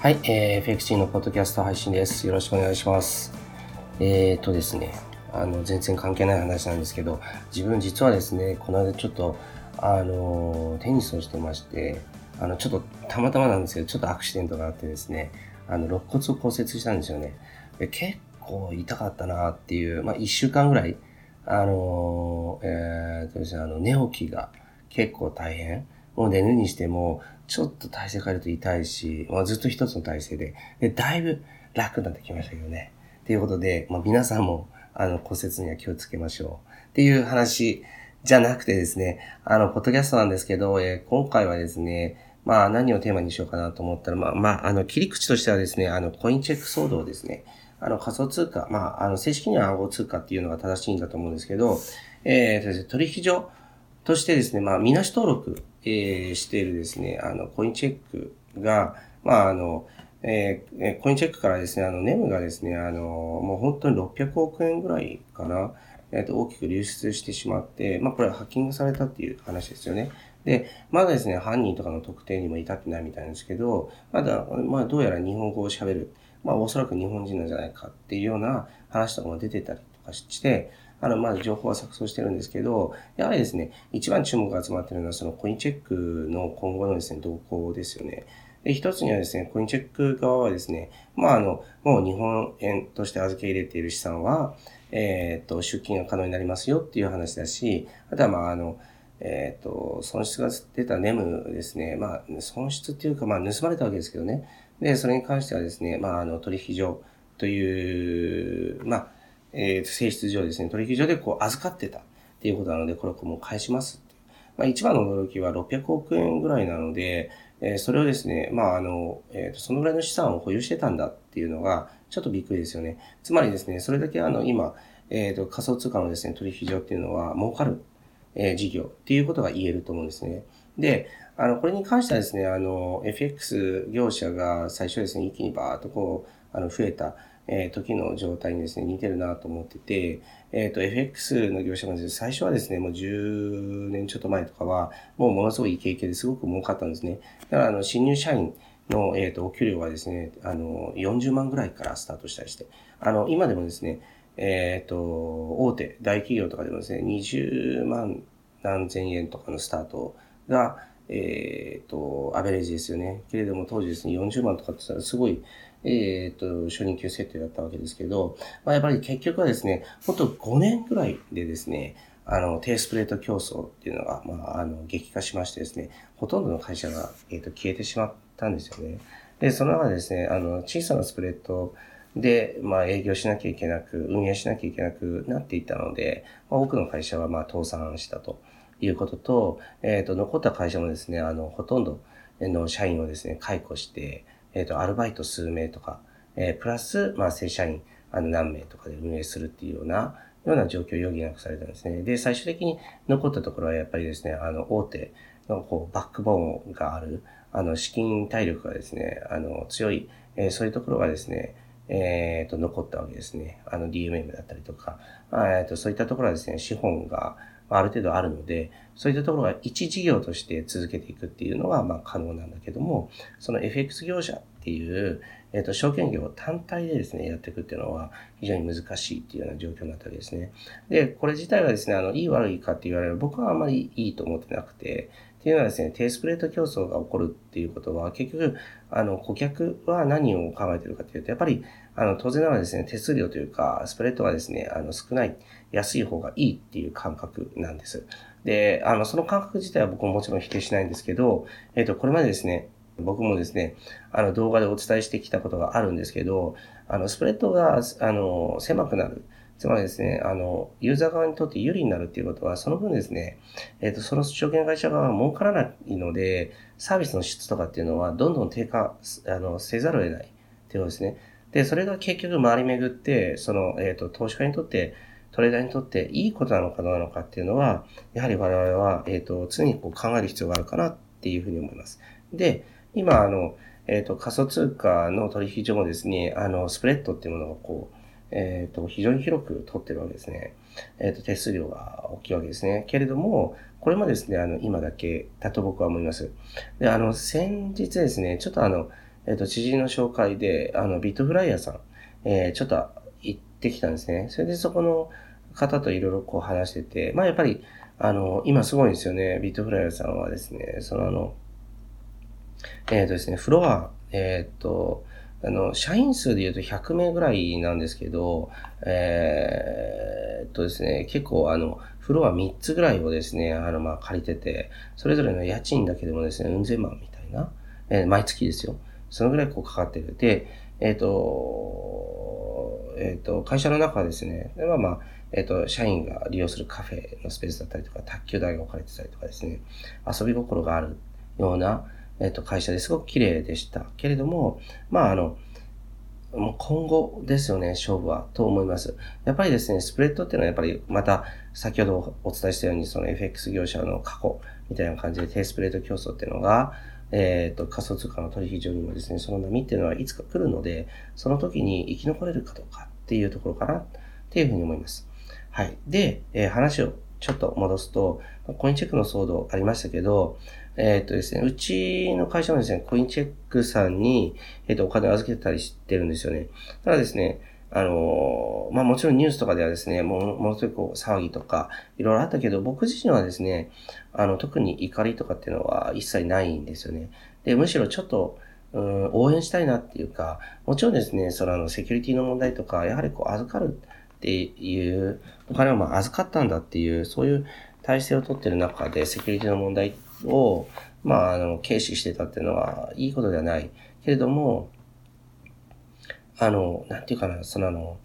はい、えー、FXC のポッドキャスト配信です。よろしくお願いします。えーとですね、あの、全然関係ない話なんですけど、自分実はですね、この間ちょっと、あの、テニスをしてまして、あの、ちょっとたまたまなんですけど、ちょっとアクシデントがあってですね、あの、肋骨を骨折したんですよね。で結構痛かったなっていう、まあ、一週間ぐらい、あの、えーとですね、あの、寝起きが結構大変。もう寝るにしても、ちょっと体勢変えると痛いし、まあ、ずっと一つの体勢で、で、だいぶ楽になってきましたけどね。ということで、まあ、皆さんも、あの、骨折には気をつけましょう。っていう話じゃなくてですね、あの、ポッドキャストなんですけど、えー、今回はですね、まあ、何をテーマにしようかなと思ったら、まあ、まあ、あの、切り口としてはですね、あの、コインチェック騒動ですね。あの、仮想通貨、まあ、あの、正式には暗号通貨っていうのが正しいんだと思うんですけど、えー、取引所としてですね、まあ、みなし登録、えー、しているですね、あの、コインチェックが、まあ、あの、えー、コインチェックからですね、あの、ネムがですね、あの、もう本当に600億円ぐらいかな、えっ、ー、と、大きく流出してしまって、まあ、これはハッキングされたっていう話ですよね。で、まだですね、犯人とかの特定にも至ってないみたいなんですけど、まだ、まあ、どうやら日本語を喋る、まあ、おそらく日本人なんじゃないかっていうような話とかも出てたりとかして、あの、まあ、情報は錯綜してるんですけど、やはりですね、一番注目が集まってるのは、そのコインチェックの今後のですね、動向ですよね。で、一つにはですね、コインチェック側はですね、まあ、あの、もう日本円として預け入れている資産は、えっ、と、出金が可能になりますよっていう話だし、あとは、まあ、あの、えっ、と、損失が出たネムですね。まあ、損失っていうか、まあ、盗まれたわけですけどね。で、それに関してはですね、まあ、あの、取引所という、まあ、えー、性質上ですね、取引所でこう預かってたっていうことなので、これをもう返します。まあ、一番の驚きは600億円ぐらいなので、えー、それをですね、まあ、あの、えっ、ー、と、そのぐらいの資産を保有してたんだっていうのが、ちょっとびっくりですよね。つまりですね、それだけあの、今、えっ、ー、と、仮想通貨のですね、取引所っていうのは儲かる、えー、事業っていうことが言えると思うんですね。で、あの、これに関してはですね、あの、FX 業者が最初ですね、一気にバーっとこう、あの、増えた、えー、時の状態にですね、似てるなと思ってて、えっ、ー、と、FX の業者がですね、最初はですね、もう10年ちょっと前とかは、もうものすごいイケイケですごく儲かったんですね。だから、あの、新入社員の、えっ、ー、と、お給料はですね、あの、40万ぐらいからスタートしたりして、あの、今でもですね、えっ、と、大手、大企業とかでもですね、20万何千円とかのスタートが、えっ、と、アベレージですよね。けれども当時ですね、40万とかって言ったらすごい、えっ、ー、と、初任給設定だったわけですけど、まあ、やっぱり結局はですね、ほんと5年ぐらいでですね、あの、低スプレート競争っていうのが、まあ、あの、激化しましてですね、ほとんどの会社が、えっ、ー、と、消えてしまったんですよね。で、その中でですね、あの、小さなスプレッドで、まあ、営業しなきゃいけなく、運営しなきゃいけなくなっていたので、まあ、多くの会社は、まあ、倒産したということと、えっ、ー、と、残った会社もですね、あの、ほとんどの社員をですね、解雇して、えっ、ー、と、アルバイト数名とか、えー、プラス、まあ、正社員、あの、何名とかで運営するっていうような、ような状況を余儀なくされたんですね。で、最終的に残ったところはやっぱりですね、あの、大手の、こう、バックボーンがある、あの、資金体力がですね、あの、強い、えー、そういうところがですね、えっ、ー、と、残ったわけですね。あの、DMM だったりとか、えっ、と、そういったところはですね、資本が、ある程度あるので、そういったところは一事業として続けていくっていうのは、まあ、可能なんだけども、その FX 業者っていう、えっ、ー、と、証券業単体でですね、やっていくっていうのは非常に難しいっていうような状況になったわけですね。で、これ自体はですね、あの、いい悪いかって言われる僕はあんまりいいと思ってなくて、っていうのはですね、低スプレート競争が起こるっていうことは、結局、あの、顧客は何を考えてるかというと、やっぱり、あの、当然ながらですね、手数料というか、スプレッドがですね、あの、少ない、安い方がいいっていう感覚なんです。で、あの、その感覚自体は僕ももちろん否定しないんですけど、えっ、と、これまでですね、僕もですね、あの、動画でお伝えしてきたことがあるんですけど、あの、スプレッドが、あの、狭くなる。つまりですね、あの、ユーザー側にとって有利になるっていうことは、その分ですね、えっ、ー、と、その証券会社側は儲からないので、サービスの質とかっていうのは、どんどん低下、あの、せざるを得ないっていうことですね。で、それが結局回り巡って、その、えっ、ー、と、投資家にとって、トレーダーにとっていいことなのかどうなのかっていうのは、やはり我々は、えっ、ー、と、常にこう考える必要があるかなっていうふうに思います。で、今、あの、えっ、ー、と、仮想通貨の取引所もですね、あの、スプレッドっていうものがこう、えっ、ー、と、非常に広く取ってるわけですね。えっ、ー、と、手数料が大きいわけですね。けれども、これもですね、あの、今だけだと僕は思います。で、あの、先日ですね、ちょっとあの、えっ、と、知人の紹介で、あの、ビットフライヤーさん、えー、ちょっと行ってきたんですね。それでそこの方といろいろこう話してて、まあやっぱり、あの、今すごいんですよね。ビットフライヤーさんはですね、そのあの、えっ、ー、とですね、フロア、えっ、ー、と、あの、社員数で言うと100名ぐらいなんですけど、えー、っとですね、結構あの、フロア3つぐらいをですね、あの、まあ、借りてて、それぞれの家賃だけでもですね、うん千万みたいな、えー、毎月ですよ。そのぐらいこうかかってる。で、えっ、ー、と、えっ、ー、と、会社の中はですね、まあまあ、えっ、と、社員が利用するカフェのスペースだったりとか、卓球台が置かれてたりとかですね、遊び心があるような、えっ、と、会社ですごく綺麗でしたけれども、まあ、あの、もう今後ですよね、勝負は、と思います。やっぱりですね、スプレッドっていうのはやっぱりまた先ほどお伝えしたように、その FX 業者の過去みたいな感じで低スプレッド競争っていうのが、えっ、ー、と、仮想通貨の取引所にもですね、その波っていうのはいつか来るので、その時に生き残れるかどうかっていうところかなっていうふうに思います。はい。で、えー、話をちょっと戻すと、コインチェックの騒動ありましたけど、えっ、ー、とですね、うちの会社もですね、コインチェックさんに、えっ、ー、と、お金を預けてたりしてるんですよね。ただですね、あのまあ、もちろんニュースとかではですね、もものすごく騒ぎとか、いろいろあったけど、僕自身はですね、あの、特に怒りとかっていうのは一切ないんですよね。で、むしろちょっと、うん、応援したいなっていうか、もちろんですね、そのあの、セキュリティの問題とか、やはりこう、預かるっていう、お金をまあ預かったんだっていう、そういう体制をとってる中で、セキュリティの問題ってを、まあ、あの、軽視してたっていうのは、いいことではない。けれども、あの、なんていうかな、そのあの、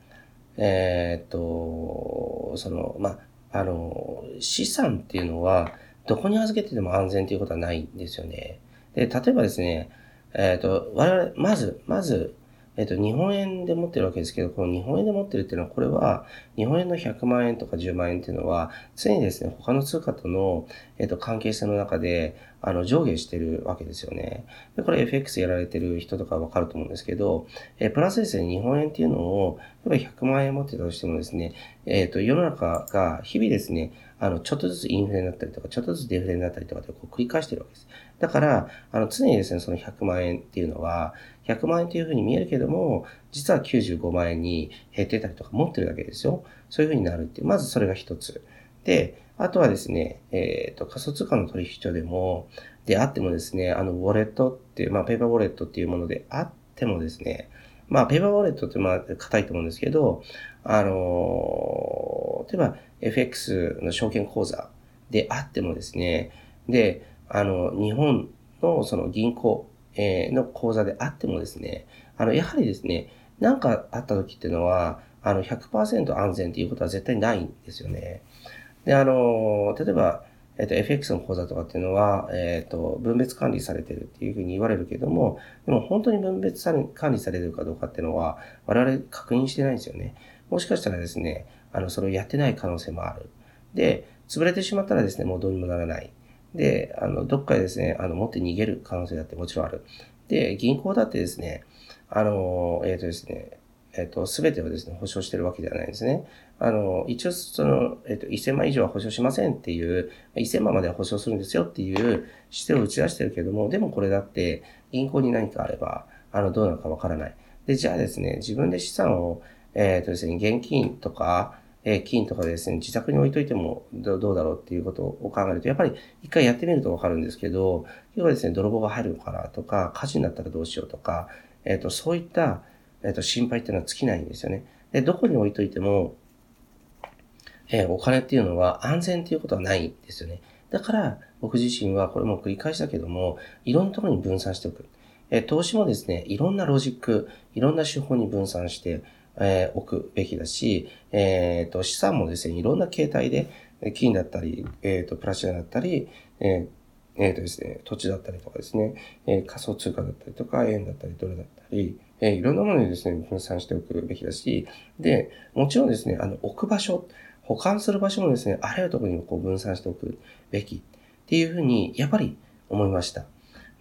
えー、っと、その、まあ、あの、資産っていうのは、どこに預けてても安全ということはないんですよね。で、例えばですね、えー、っと、我々、まず、まず、えっと、日本円で持ってるわけですけど、この日本円で持ってるっていうのは、これは、日本円の100万円とか10万円っていうのは、常にですね、他の通貨との、えっと、関係性の中で、あの、上下してるわけですよね。で、これ FX やられてる人とかわかると思うんですけど、えプラスですね、日本円っていうのを、例えば100万円持ってたとしてもですね、えっ、と、世の中が日々ですね、あの、ちょっとずつインフレになったりとか、ちょっとずつデフレになったりとかでこう繰り返してるわけです。だから、あの、常にですね、その100万円っていうのは、100万円というふうに見えるけども、実は95万円に減ってたりとか持ってるだけですよ。そういうふうになるっていう、まずそれが一つ。で、あとはですね、えっ、ー、と、仮想通貨の取引所でも、であってもですね、あの、ウォレットっていう、まあ、ペーパーウォレットっていうものであってもですね、まあ、ペーパーウォレットってまあ、硬いと思うんですけど、あの、例えば、FX の証券口座であってもですね、で、あの、日本のその銀行えの講座であってもですね、あの、やはりですね、何かあった時っていうのは、あの、100%安全っていうことは絶対ないんですよね。で、あの、例えば、えっと、FX の講座とかっていうのは、えっと、分別管理されてるっていうふうに言われるけども、でも本当に分別管理されてるかどうかっていうのは、我々確認してないんですよね。もしかしたらですね、あの、それをやってない可能性もある。で、潰れてしまったらですね、もうどうにもならない。で、あの、どっかでですね、あの、持って逃げる可能性だってもちろんある。で、銀行だってですね、あの、えっ、ー、とですね、えっ、ー、と、すべてをですね、保証してるわけではないんですね。あの、一応、その、えっ、ー、と、1000万以上は保証しませんっていう、1000万までは保証するんですよっていう姿勢を打ち出してるけども、でもこれだって、銀行に何かあれば、あの、どうなるかわからない。で、じゃあですね、自分で資産を、えっ、とですね、現金とか、え金とかですね、自宅に置いといてもどうだろうっていうことを考えると、やっぱり一回やってみるとわかるんですけど、要はですね、泥棒が入るのかなとか、火事になったらどうしようとか、えっ、ー、と、そういった、えっ、ー、と、心配っていうのは尽きないんですよね。で、どこに置いといても、え、お金っていうのは安全っていうことはないんですよね。だから、僕自身はこれも繰り返したけども、いろんなところに分散しておく。え投資もですね、いろんなロジック、いろんな手法に分散して、えー、置くべきだし、えっ、ー、と、資産もですね、いろんな形態で、金だったり、えっ、ー、と、プラチナだったり、えー、えっ、とですね、土地だったりとかですね、え仮想通貨だったりとか、円だったり、ドルだったり、えいろんなものにですね、分散しておくべきだし、で、もちろんですね、あの、置く場所、保管する場所もですね、あらゆるところにこう分散しておくべきっていうふうに、やっぱり思いました。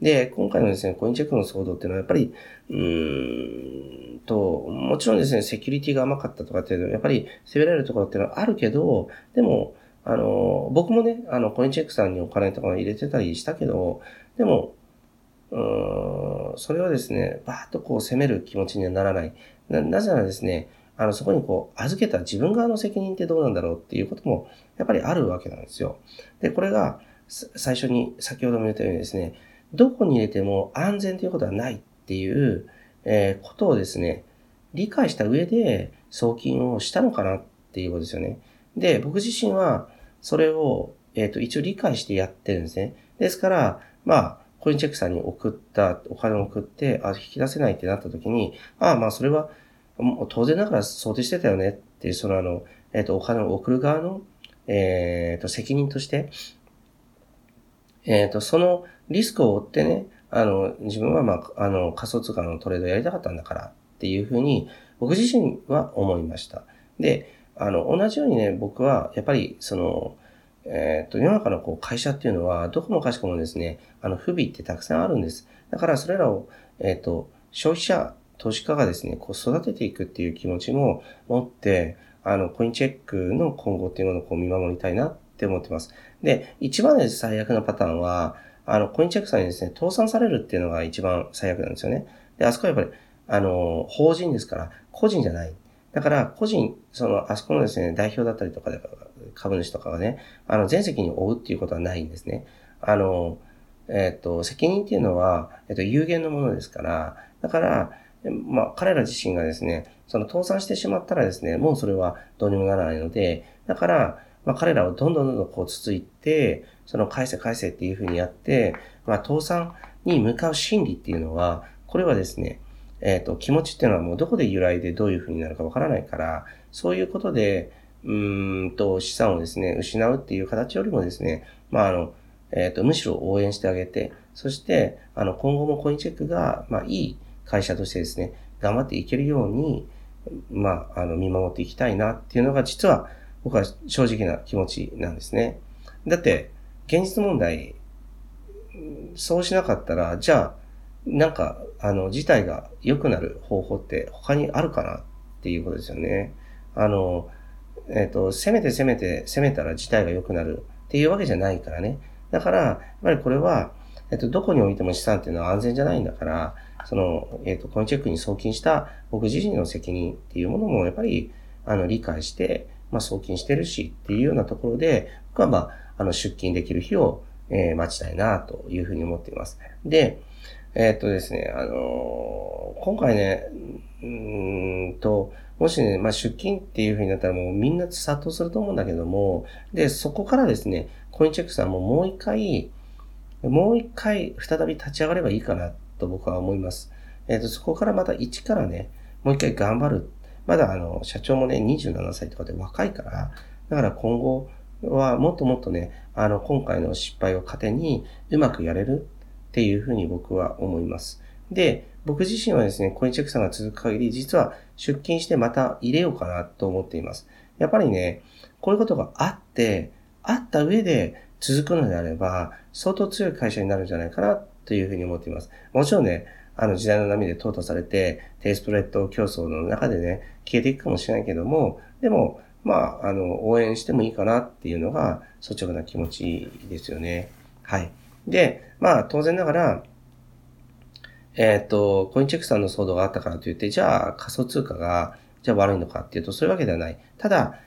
で、今回のですね、コインチェックの騒動っていうのはやっぱり、うーんと、もちろんですね、セキュリティが甘かったとかっていうのは、やっぱり責められるところっていうのはあるけど、でも、あの、僕もね、あの、コインチェックさんにお金とか入れてたりしたけど、でも、うーん、それをですね、バーッとこう責める気持ちにはならない。な、なぜならですね、あの、そこにこう、預けた自分側の責任ってどうなんだろうっていうことも、やっぱりあるわけなんですよ。で、これが、最初に、先ほども言ったようにですね、どこに入れても安全ということはないっていう、えー、ことをですね、理解した上で送金をしたのかなっていうことですよね。で、僕自身は、それを、えっ、ー、と、一応理解してやってるんですね。ですから、まあ、コインチェックさんに送った、お金を送って、あ、引き出せないってなった時に、ああ、まあ、それは、もう当然ながら想定してたよねっていう、そのあの、えっ、ー、と、お金を送る側の、えっ、ー、と、責任として、えっ、と、そのリスクを負ってね、あの、自分はまあ、あの、仮想通貨のトレードやりたかったんだからっていうふうに、僕自身は思いました。で、あの、同じようにね、僕は、やっぱり、その、えっ、と、世の中のこう会社っていうのは、どこもかしこもですね、あの、不備ってたくさんあるんです。だから、それらを、えっ、と、消費者、投資家がですね、こう育てていくっていう気持ちも持って、あの、コインチェックの今後っていうものをこう見守りたいなって思ってます。で、一番最悪なパターンは、あの、コインチェックさんにですね、倒産されるっていうのが一番最悪なんですよね。で、あそこはやっぱり、あの、法人ですから、個人じゃない。だから、個人、その、あそこのですね、代表だったりとかで、株主とかがね、あの、全責任を負うっていうことはないんですね。あの、えっ、と、責任っていうのは、えっ、と、有限のものですから、だから、まあ、彼ら自身がですね、その倒産してしまったらですね、もうそれはどうにもならないので、だから、まあ、彼らをどんどんどんどんこうつついて、その返せ返せっていうふうにやって、まあ、倒産に向かう心理っていうのは、これはですね、えっ、ー、と、気持ちっていうのはもうどこで由来でどういうふうになるかわからないから、そういうことで、うんと、資産をですね、失うっていう形よりもですね、まあ、あの、えっ、ー、と、むしろ応援してあげて、そして、あの、今後もコインチェックが、まあ、いい会社としてですね、頑張っていけるように、まあ、あの、見守っていきたいなっていうのが、実は、僕は正直な気持ちなんですね。だって、現実問題、そうしなかったら、じゃあ、なんか、あの、事態が良くなる方法って他にあるかなっていうことですよね。あの、えっ、ー、と、攻めて攻めて攻めたら事態が良くなるっていうわけじゃないからね。だから、やっぱりこれは、えっ、ー、と、どこに置いても資産っていうのは安全じゃないんだから、その、えっ、ー、と、コインチェックに送金した僕自身の責任っていうものもやっぱり、あの、理解して、まあ、送金してるしっていうようなところで、僕はまあ、あの、出勤できる日を、えー、待ちたいなというふうに思っています。で、えー、っとですね、あのー、今回ね、うんと、もしね、まあ、出勤っていうふうになったらもうみんな殺到すると思うんだけども、で、そこからですね、コインチェックさんももう一回、もう一回再び立ち上がればいいかなと僕は思います。えっ、と、そこからまた一からね、もう一回頑張る。まだあの、社長もね、27歳とかで若いから、だから今後はもっともっとね、あの、今回の失敗を糧にうまくやれるっていうふうに僕は思います。で、僕自身はですね、コインチェックさんが続く限り、実は出勤してまた入れようかなと思っています。やっぱりね、こういうことがあって、あった上で続くのであれば、相当強い会社になるんじゃないかなというふうに思っています。もちろんね、あの時代の波で淘汰されて、低スプレッド競争の中でね、消えていくかもしれないけども、でも、まあ、あの、応援してもいいかなっていうのが率直な気持ちですよね。はい。で、まあ当然ながら、えっ、ー、と、コインチェックさんの騒動があったからといって、じゃあ仮想通貨が、じゃあ悪いのかっていうと、そういうわけではない。ただ、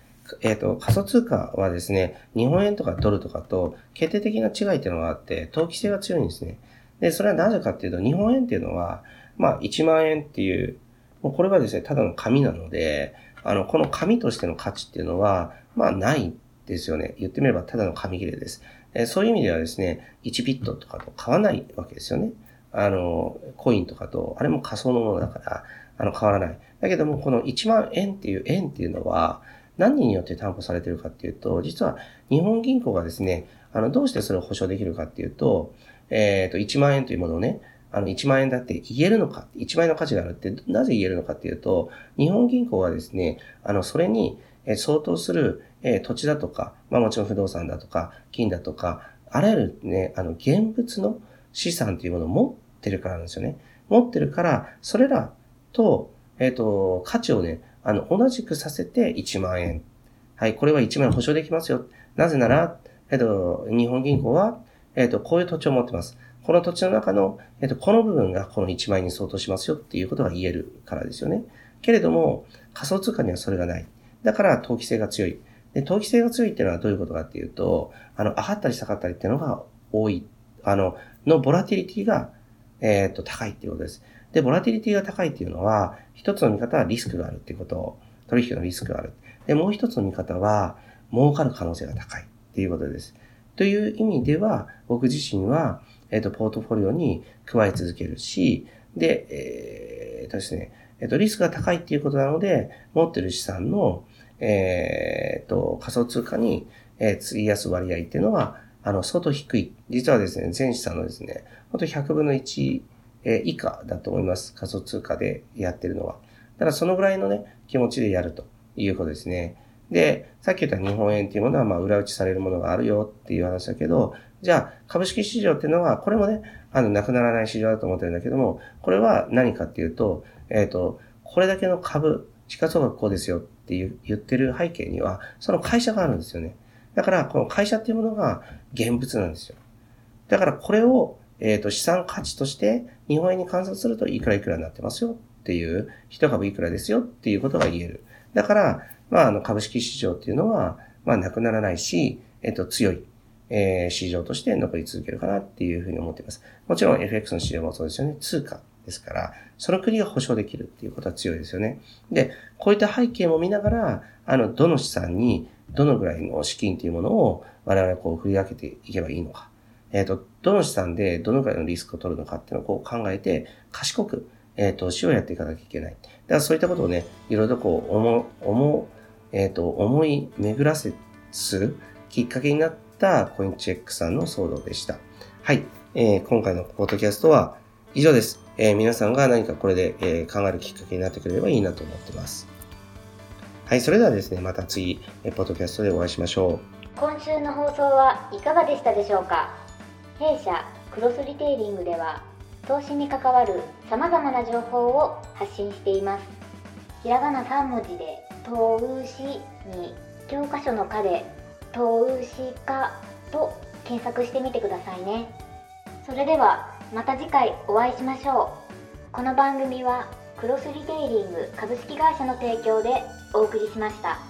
えっ、ー、と、仮想通貨はですね、日本円とかドルとかと決定的な違いっていうのがあって、投機性が強いんですね。で、それはなぜかっていうと、日本円っていうのは、まあ1万円っていう、もうこれはですね、ただの紙なので、あの、この紙としての価値っていうのは、まあないですよね。言ってみればただの紙切れです。えそういう意味ではですね、1ビットとかと変わないわけですよね。あの、コインとかと、あれも仮想のものだから、あの、変わらない。だけども、この1万円っていう円っていうのは、何によって担保されてるかっていうと、実は日本銀行がですね、あの、どうしてそれを保証できるかっていうと、えっ、ー、と、1万円というものをね、あの、1万円だって言えるのか、1万円の価値があるって、なぜ言えるのかっていうと、日本銀行はですね、あの、それに相当するえ土地だとか、まあもちろん不動産だとか、金だとか、あらゆるね、あの、現物の資産というものを持ってるからなんですよね。持ってるから、それらと、えっ、ー、と、価値をね、あの、同じくさせて1万円。はい、これは1万円保証できますよ。なぜなら、えっ、ー、と、日本銀行は、えっ、ー、と、こういう土地を持ってます。この土地の中の、えっと、この部分がこの1万円に相当しますよっていうことが言えるからですよね。けれども、仮想通貨にはそれがない。だから投機性が強い。で、投機性が強いっていうのはどういうことかっていうと、あの、上がったり下がったりっていうのが多い。あの、のボラティリティが、えっ、ー、と、高いっていうことです。で、ボラティリティが高いっていうのは、一つの見方はリスクがあるっていうこと、取引のリスクがある。で、もう一つの見方は、儲かる可能性が高いっていうことです。という意味では、僕自身は、えっ、ー、と、ポートフォリオに加え続けるし、で、えー、とですね、えっ、ー、と、リスクが高いっていうことなので、持ってる資産の、えっ、と、仮想通貨に、えー、費やす割合っていうのは、あの、相当低い。実はですね、全資産のですね、ほんと100分の1、え以下だと思います。仮想通貨でやってるのは。ただそのぐらいのね、気持ちでやるということですね。で、さっき言った日本円っていうものは、まあ、裏打ちされるものがあるよっていう話だけど、じゃあ、株式市場っていうのは、これもね、あの、なくならない市場だと思ってるんだけども、これは何かっていうと、えっ、ー、と、これだけの株、地価総額こうですよっていう言ってる背景には、その会社があるんですよね。だから、この会社っていうものが現物なんですよ。だから、これを、えっ、ー、と、資産価値として、日本円に換算するといくらいくらになってますよっていう、一株いくらですよっていうことが言える。だから、まあ、あの、株式市場っていうのは、まあ、なくならないし、えっ、と、強い、えー、市場として残り続けるかなっていうふうに思っています。もちろん FX の市場もそうですよね。通貨ですから、その国が保証できるっていうことは強いですよね。で、こういった背景も見ながら、あの、どの資産にどのぐらいの資金というものを我々はこう振り分けていけばいいのか。えっ、ー、と、どの資産でどのぐらいのリスクを取るのかっていうのをこう考えて、賢く、えっ、ー、と、死をやっていかなきゃいけない。だからそういったことをね、いろいろこう、思、思、えっ、ー、と、思い巡らせすきっかけになったコインチェックさんの騒動でした。はい。えー、今回のポッドキャストは以上です。えー、皆さんが何かこれで、え、考えるきっかけになってくれればいいなと思ってます。はい、それではですね、また次、えポッドキャストでお会いしましょう。今週の放送はいかがでしたでしょうか？弊社クロスリテイリングでは投資に関わる様々な情報を発信しています。ひらがな3文字で投資に教科書の科で投資家と検索してみてくださいね。それではまた次回お会いしましょう。この番組はクロスリテイリング株式会社の提供でお送りしました。